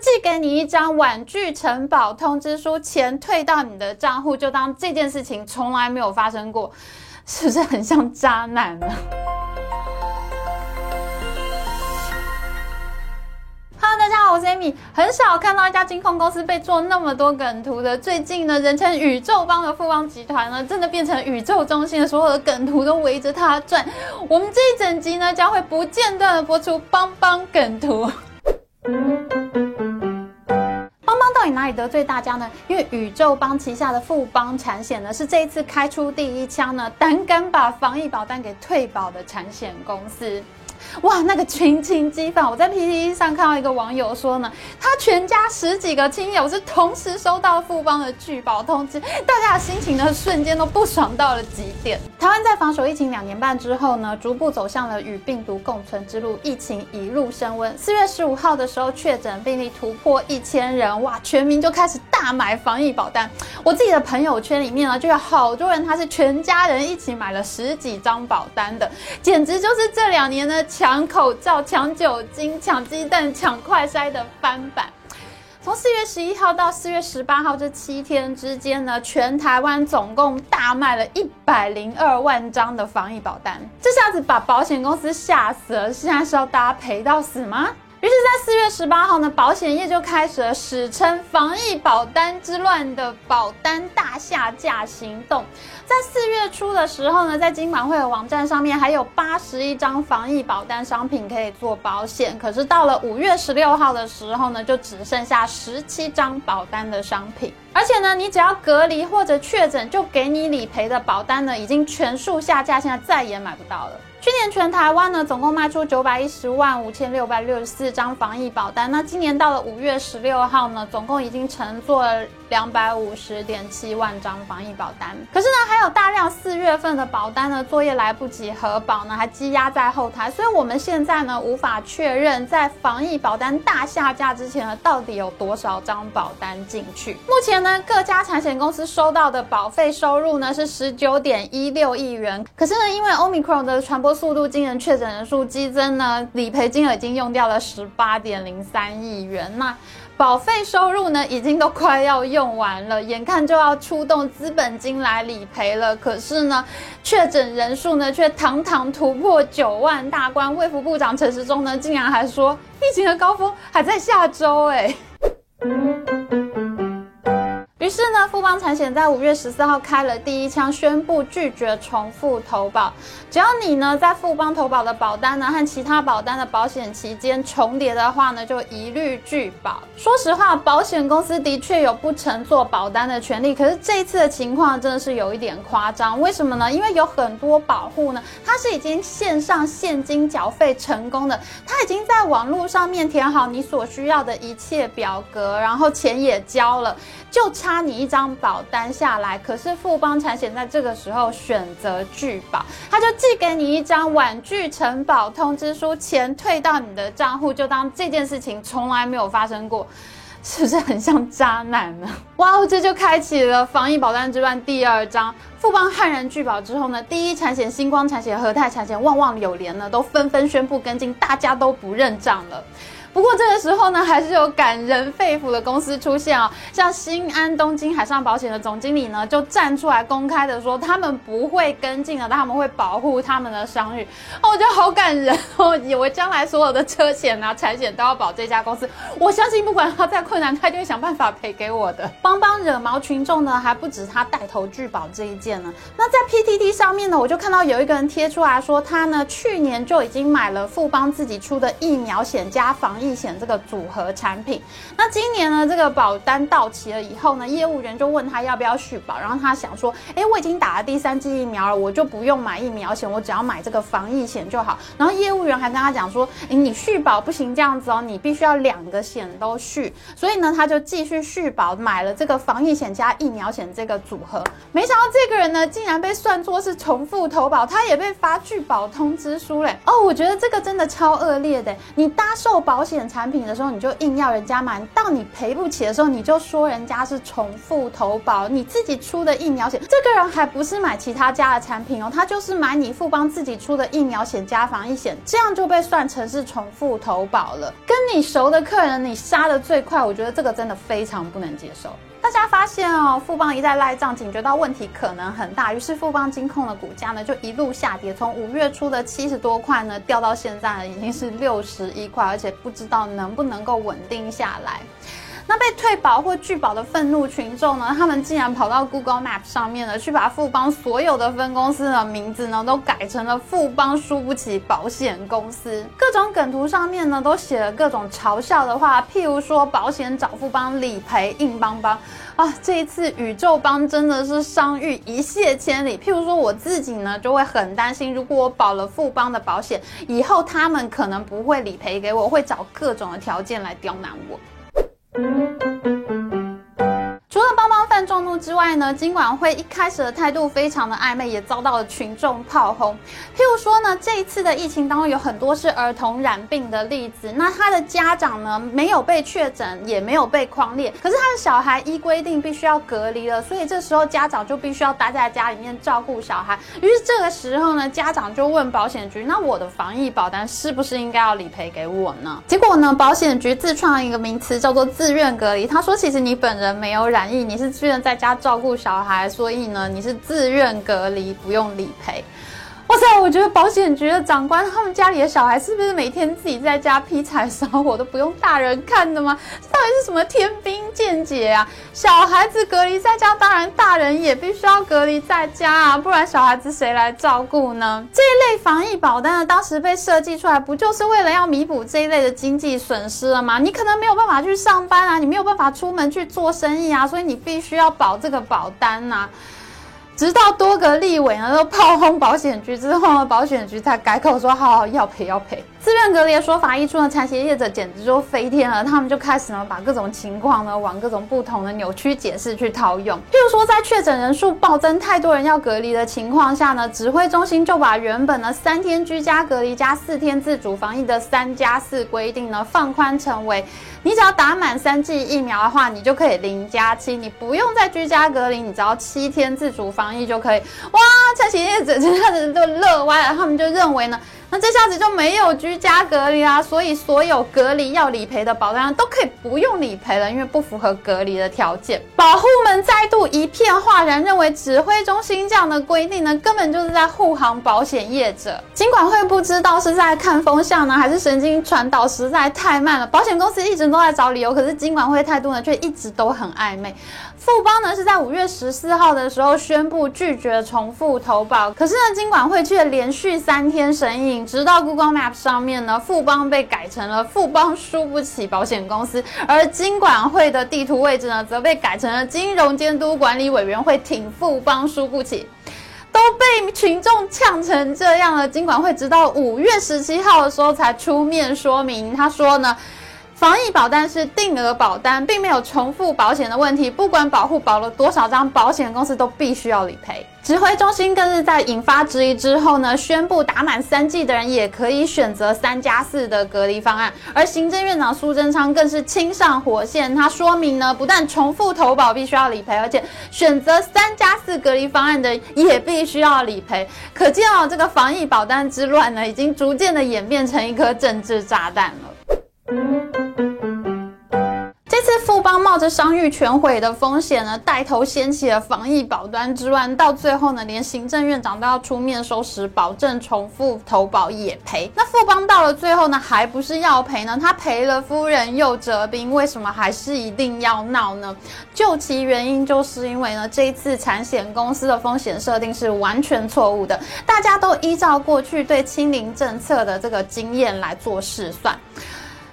寄给你一张婉拒承保通知书，钱退到你的账户，就当这件事情从来没有发生过，是不是很像渣男呢？大家好，我是 Amy。很少看到一家金控公司被做那么多梗图的。最近呢，人称宇宙帮的富邦集团呢，真的变成宇宙中心的，所有的梗图都围着它转。我们这一整集呢，将会不间断的播出帮帮梗图。哪里得罪大家呢？因为宇宙邦旗下的富邦产险呢，是这一次开出第一枪呢，胆敢把防疫保单给退保的产险公司。哇，那个群情激愤！我在 PTT 上看到一个网友说呢，他全家十几个亲友是同时收到富邦的拒保通知，大家的心情呢瞬间都不爽到了极点。台湾在防守疫情两年半之后呢，逐步走向了与病毒共存之路，疫情一路升温。四月十五号的时候，确诊病例突破一千人，哇，全民就开始大买防疫保单。我自己的朋友圈里面呢，就有好多人他是全家人一起买了十几张保单的，简直就是这两年呢。抢口罩、抢酒精、抢鸡蛋、抢快筛的翻版。从四月十一号到四月十八号这七天之间呢，全台湾总共大卖了一百零二万张的防疫保单，这下子把保险公司吓死了。现在是要大家赔到死吗？于是，在四月十八号呢，保险业就开始了史称“防疫保单之乱”的保单大下架行动。在四月初的时候呢，在金管会的网站上面还有八十一张防疫保单商品可以做保险，可是到了五月十六号的时候呢，就只剩下十七张保单的商品。而且呢，你只要隔离或者确诊，就给你理赔的保单呢，已经全数下架，现在再也买不到了。去年全台湾呢，总共卖出九百一十万五千六百六十四张防疫保单。那今年到了五月十六号呢，总共已经乘坐了两百五十点七万张防疫保单。可是呢，还有大量四月份的保单呢，作业来不及核保呢，还积压在后台。所以我们现在呢，无法确认在防疫保单大下架之前呢，到底有多少张保单进去。目前呢，各家产险公司收到的保费收入呢，是十九点一六亿元。可是呢，因为 Omicron 的传播速度惊人，确诊人数激增呢，理赔金额已经用掉了十八点零三亿元。那保费收入呢，已经都快要用用完了，眼看就要出动资本金来理赔了。可是呢，确诊人数呢，却堂堂突破九万大关。卫福部长陈时中呢，竟然还说，疫情的高峰还在下周，哎。是呢，富邦产险在五月十四号开了第一枪，宣布拒绝重复投保。只要你呢在富邦投保的保单呢和其他保单的保险期间重叠的话呢，就一律拒保。说实话，保险公司的确有不承做保单的权利，可是这一次的情况真的是有一点夸张。为什么呢？因为有很多保户呢，他是已经线上现金缴费成功的，他已经在网络上面填好你所需要的一切表格，然后钱也交了，就差。你一张保单下来，可是富邦产险在这个时候选择拒保，他就寄给你一张婉拒承保通知书，钱退到你的账户，就当这件事情从来没有发生过，是不是很像渣男呢？哇哦，这就开启了防疫保单之乱第二章。富邦悍然拒保之后呢，第一产险、星光产险、和泰产险、旺旺有联呢，都纷纷宣布跟进，大家都不认账了。不过这个时候呢，还是有感人肺腑的公司出现哦，像新安东京海上保险的总经理呢，就站出来公开的说，他们不会跟进了，他们会保护他们的商誉。哦，我觉得好感人哦，以为将来所有的车险啊、产险都要保这家公司，我相信不管他再困难，他一定会想办法赔给我的。帮帮惹毛群众呢，还不止他带头拒保这一件呢。那在 PTT 上面呢，我就看到有一个人贴出来说，他呢去年就已经买了富邦自己出的疫苗险加防疫险这个组合产品，那今年呢，这个保单到期了以后呢，业务员就问他要不要续保，然后他想说，哎，我已经打了第三剂疫苗了，我就不用买疫苗险，我只要买这个防疫险就好。然后业务员还跟他讲说，哎，你续保不行这样子哦，你必须要两个险都续。所以呢，他就继续续保，买了这个防疫险加疫苗险这个组合。没想到这个人呢，竟然被算作是重复投保，他也被发拒保通知书嘞。哦，我觉得这个真的超恶劣的，你搭售保险。险产品的时候，你就硬要人家买；到你赔不起的时候，你就说人家是重复投保。你自己出的疫苗险，这个人还不是买其他家的产品哦，他就是买你富邦自己出的疫苗险加防疫险，这样就被算成是重复投保了。跟你熟的客人，你杀的最快，我觉得这个真的非常不能接受。大家发现哦，富邦一再赖账，警觉到问题可能很大，于是富邦金控的股价呢就一路下跌，从五月初的七十多块呢掉到现在已经是六十一块，而且不知道能不能够稳定下来。那被退保或拒保的愤怒群众呢，他们竟然跑到 Google Map 上面呢，去把富邦所有的分公司的名字呢，都改成了富邦输不起保险公司。各种梗图上面呢，都写了各种嘲笑的话，譬如说保险找富邦理赔硬邦邦啊，这一次宇宙邦真的是商誉一泻千里。譬如说我自己呢，就会很担心，如果我保了富邦的保险，以后他们可能不会理赔给我，会找各种的条件来刁难我。除了帮之外呢，金管会一开始的态度非常的暧昧，也遭到了群众炮轰。譬如说呢，这一次的疫情当中有很多是儿童染病的例子，那他的家长呢没有被确诊，也没有被框列，可是他的小孩依规定必须要隔离了，所以这时候家长就必须要待在家里面照顾小孩。于是这个时候呢，家长就问保险局：“那我的防疫保单是不是应该要理赔给我呢？”结果呢，保险局自创一个名词叫做“自愿隔离”。他说：“其实你本人没有染疫，你是自愿在家照顾小孩，所以呢，你是自愿隔离，不用理赔。”哇塞，我觉得保险局的长官他们家里的小孩是不是每天自己在家劈柴烧火都不用大人看的吗？这到底是什么天兵见解啊？小孩子隔离在家，当然大人也必须要隔离在家啊，不然小孩子谁来照顾呢？这一类防疫保单呢，当时被设计出来，不就是为了要弥补这一类的经济损失了吗？你可能没有办法去上班啊，你没有办法出门去做生意啊，所以你必须要保这个保单呐。直到多个立委呢都炮轰保险局之后呢，保险局才改口说好好要赔要赔。自愿隔离的说法一出呢，产险业者简直就飞天了，他们就开始呢把各种情况呢往各种不同的扭曲解释去套用。譬如说，在确诊人数暴增、太多人要隔离的情况下呢，指挥中心就把原本呢三天居家隔离加四天自主防疫的三加四规定呢放宽成为，你只要打满三剂疫苗的话，你就可以零加七，你不用再居家隔离，你只要七天自主防疫就可以。哇，产险业者真的都乐歪了，他们就认为呢。那这下子就没有居家隔离啦，所以所有隔离要理赔的保单都可以不用理赔了，因为不符合隔离的条件。保护们再度一片哗然，认为指挥中心这样的规定呢，根本就是在护航保险业者。金管会不知道是在看风向呢，还是神经传导实在太慢了。保险公司一直都在找理由，可是金管会态度呢，却一直都很暧昧。富邦呢是在五月十四号的时候宣布拒绝重复投保，可是呢，金管会却连续三天神隐，直到 Google Map 上面呢，富邦被改成了富邦输不起保险公司，而金管会的地图位置呢，则被改成了金融监督管理委员会挺富邦输不起，都被群众呛成这样了。金管会直到五月十七号的时候才出面说明，他说呢。防疫保单是定额保单，并没有重复保险的问题。不管保护保了多少张，保险公司都必须要理赔。指挥中心更是在引发质疑之后呢，宣布打满三剂的人也可以选择三加四的隔离方案。而行政院长苏贞昌更是亲上火线，他说明呢，不但重复投保必须要理赔，而且选择三加四隔离方案的也必须要理赔。可见哦，这个防疫保单之乱呢，已经逐渐的演变成一颗政治炸弹了。冒着商誉全毁的风险呢，带头掀起了防疫保单之乱，到最后呢，连行政院长都要出面收拾，保证重复投保也赔。那富邦到了最后呢，还不是要赔呢？他赔了夫人又折兵，为什么还是一定要闹呢？究其原因，就是因为呢，这一次产险公司的风险设定是完全错误的，大家都依照过去对清零政策的这个经验来做试算。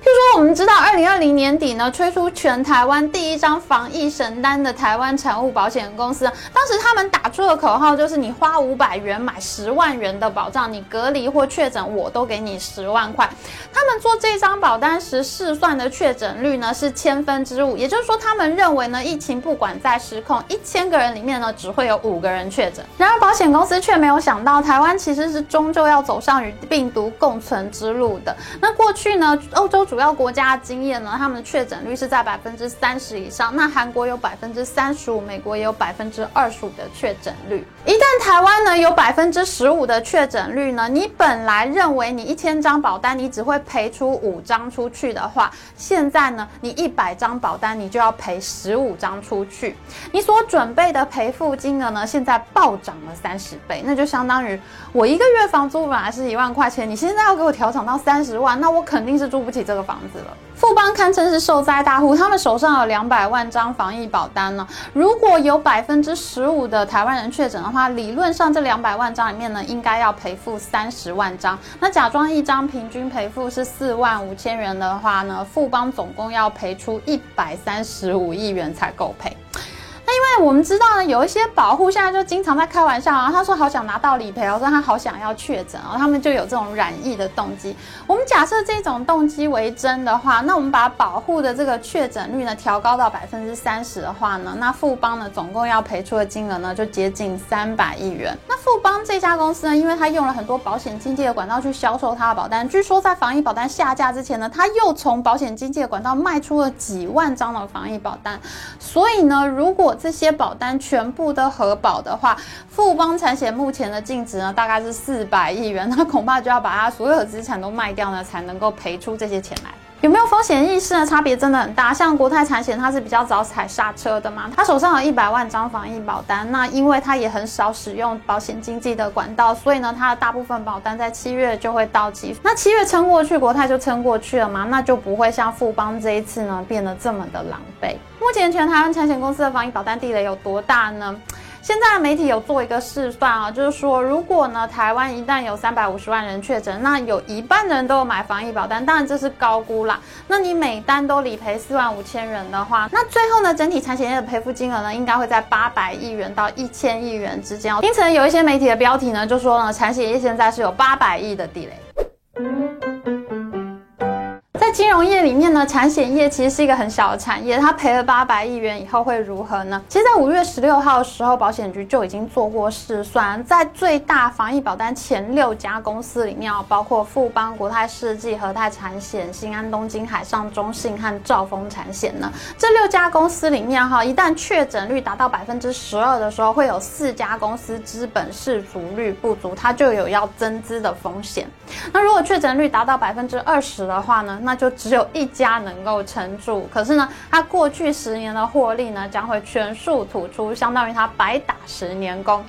譬如说，我们知道，二零二零年底呢，推出全台湾第一张防疫神单的台湾产物保险公司，当时他们打出的口号就是：你花五百元买十万元的保障，你隔离或确诊，我都给你十万块。他们做这张保单时试算的确诊率呢是千分之五，也就是说，他们认为呢，疫情不管再失控，一千个人里面呢，只会有五个人确诊。然而，保险公司却没有想到，台湾其实是终究要走上与病毒共存之路的。那过去呢，欧洲。主要国家的经验呢，他们的确诊率是在百分之三十以上。那韩国有百分之三十五，美国也有百分之二十五的确诊率。一旦台湾呢有百分之十五的确诊率呢，你本来认为你一千张保单你只会赔出五张出去的话，现在呢你一百张保单你就要赔十五张出去。你所准备的赔付金额呢，现在暴涨了三十倍，那就相当于我一个月房租本来是一万块钱，你现在要给我调涨到三十万，那我肯定是住不起这个房子了。富邦堪称是受灾大户，他们手上有两百万张防疫保单呢。如果有百分之十五的台湾人确诊的话，理论上这两百万张里面呢，应该要赔付三十万张。那假装一张平均赔付是四万五千元的话呢，富邦总共要赔出一百三十五亿元才够赔。我们知道呢，有一些保护现在就经常在开玩笑啊，他说好想拿到理赔，我说他好想要确诊哦，他们就有这种染疫的动机。我们假设这种动机为真的话，那我们把保护的这个确诊率呢调高到百分之三十的话呢，那富邦呢总共要赔出的金额呢就接近三百亿元。那富邦这家公司呢，因为他用了很多保险经纪的管道去销售他的保单，据说在防疫保单下架之前呢，他又从保险经纪的管道卖出了几万张的防疫保单，所以呢，如果这些保单全部都核保的话，富邦产险目前的净值呢，大概是四百亿元，那恐怕就要把它所有资产都卖掉呢，才能够赔出这些钱来。有没有风险意识呢？差别真的很大。像国泰产险，它是比较早踩刹车的嘛，它手上有一百万张防疫保单，那因为它也很少使用保险经纪的管道，所以呢，它的大部分保单在七月就会到期。那七月撑过去，国泰就撑过去了嘛，那就不会像富邦这一次呢变得这么的狼狈。目前全台湾产险公司的防疫保单地雷有多大呢？现在的媒体有做一个试算啊，就是说，如果呢台湾一旦有三百五十万人确诊，那有一半的人都有买防疫保单，当然这是高估啦。那你每单都理赔四万五千元的话，那最后呢整体产险业的赔付金额呢，应该会在八百亿元到一千亿元之间。因此有一些媒体的标题呢，就说呢产险业现在是有八百亿的地雷。金融业里面呢，产险业其实是一个很小的产业，它赔了八百亿元以后会如何呢？其实，在五月十六号的时候，保险局就已经做过试算，在最大防疫保单前六家公司里面，包括富邦、国泰世纪、和泰产险、新安、东京海上、中信和兆丰产险呢，这六家公司里面哈，一旦确诊率达到百分之十二的时候，会有四家公司资本适足率不足，它就有要增资的风险。那如果确诊率达到百分之二十的话呢，那就只有一家能够撑住。可是呢，它过去十年的获利呢，将会全数吐出，相当于它白打十年工。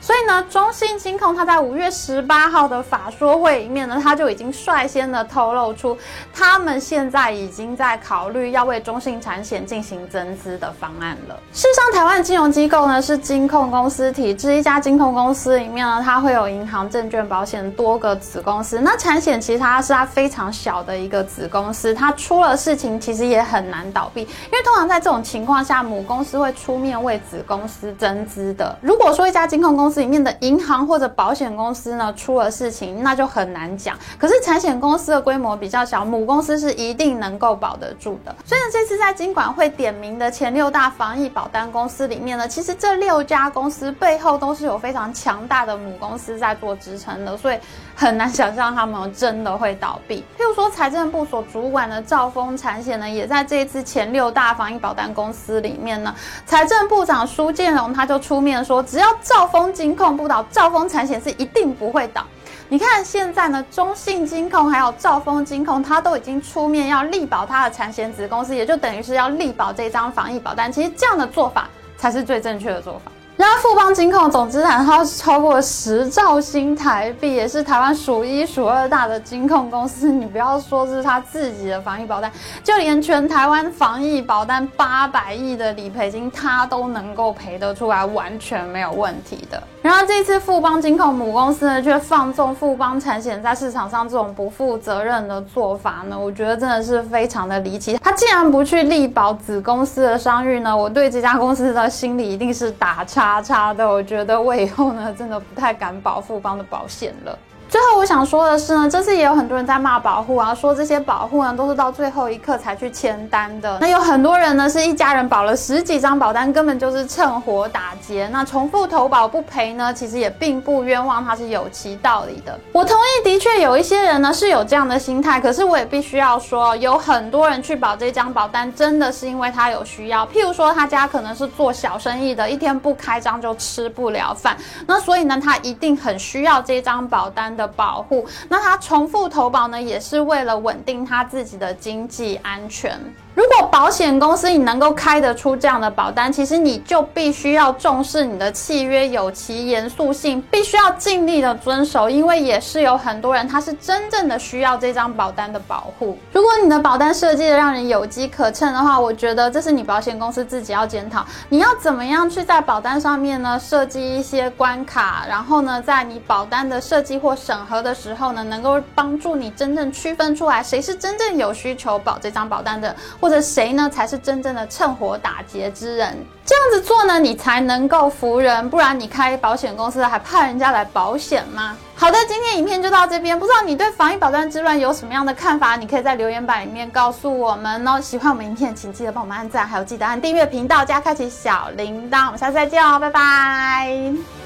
所以呢，中信金控它在五月十八号的法说会里面呢，它就已经率先的透露出，他们现在已经在考虑要为中信产险进行增资的方案了。事实上，台湾金融机构呢是金控公司体制，一家金控公司里面呢，它会有银行、证券、保险多个子公司。那产险其实它是它非常小的一个子公司，它出了事情其实也很难倒闭，因为通常在这种情况下，母公司会出面为子公司增资的。如果说一家金控公司，里面的银行或者保险公司呢，出了事情，那就很难讲。可是产险公司的规模比较小，母公司是一定能够保得住的。所以，这次在金管会点名的前六大防疫保单公司里面呢，其实这六家公司背后都是有非常强大的母公司在做支撑的，所以很难想象他们真的会倒闭。譬如说，财政部所主管的兆丰产险呢，也在这一次前六大防疫保单公司里面呢，财政部长苏建荣他就出面说，只要兆丰金控不倒，兆丰产险是一定不会倒。你看现在呢，中信金控还有兆丰金控，他都已经出面要力保他的产险子公司，也就等于是要力保这张防疫保单。其实这样的做法才是最正确的做法。然后富邦金控总资产它超过十兆新台币，也是台湾数一数二大的金控公司。你不要说是他自己的防疫保单，就连全台湾防疫保单八百亿的理赔金，它都能够赔得出来，完全没有问题的。然而这次富邦金控母公司呢，却放纵富邦产险在市场上这种不负责任的做法呢，我觉得真的是非常的离奇。他既然不去力保子公司的商誉呢，我对这家公司的心理一定是打叉叉的。我觉得我以后呢，真的不太敢保富邦的保险了。最后我想说的是呢，这次也有很多人在骂保护啊，说这些保护呢都是到最后一刻才去签单的。那有很多人呢是一家人保了十几张保单，根本就是趁火打劫。那重复投保不赔呢，其实也并不冤枉，它是有其道理的。我同意，的确有一些人呢是有这样的心态，可是我也必须要说，有很多人去保这张保单，真的是因为他有需要。譬如说，他家可能是做小生意的，一天不开张就吃不了饭，那所以呢，他一定很需要这张保单的保护。那他重复投保呢，也是为了稳定他自己的经济安全。如果保险公司你能够开得出这样的保单，其实你就必须要重视你的契约有其严肃性，必须要尽力的遵守，因为也是有很多人他是真正的需要这张保单的保护。如果你的保单设计的让人有机可乘的话，我觉得这是你保险公司自己要检讨，你要怎么样去在保单上面呢设计一些关卡，然后呢在你保单的设计或审核的时候呢，能够帮助你真正区分出来谁是真正有需求保这张保单的，或者谁呢才是真正的趁火打劫之人？这样子做呢，你才能够服人，不然你开保险公司还怕人家来保险吗？好的，今天影片就到这边，不知道你对防疫保单之乱有什么样的看法？你可以在留言板里面告诉我们哦。喜欢我们影片，请记得帮我们按赞，还有记得按订阅频道加开启小铃铛。我们下次再见哦，拜拜。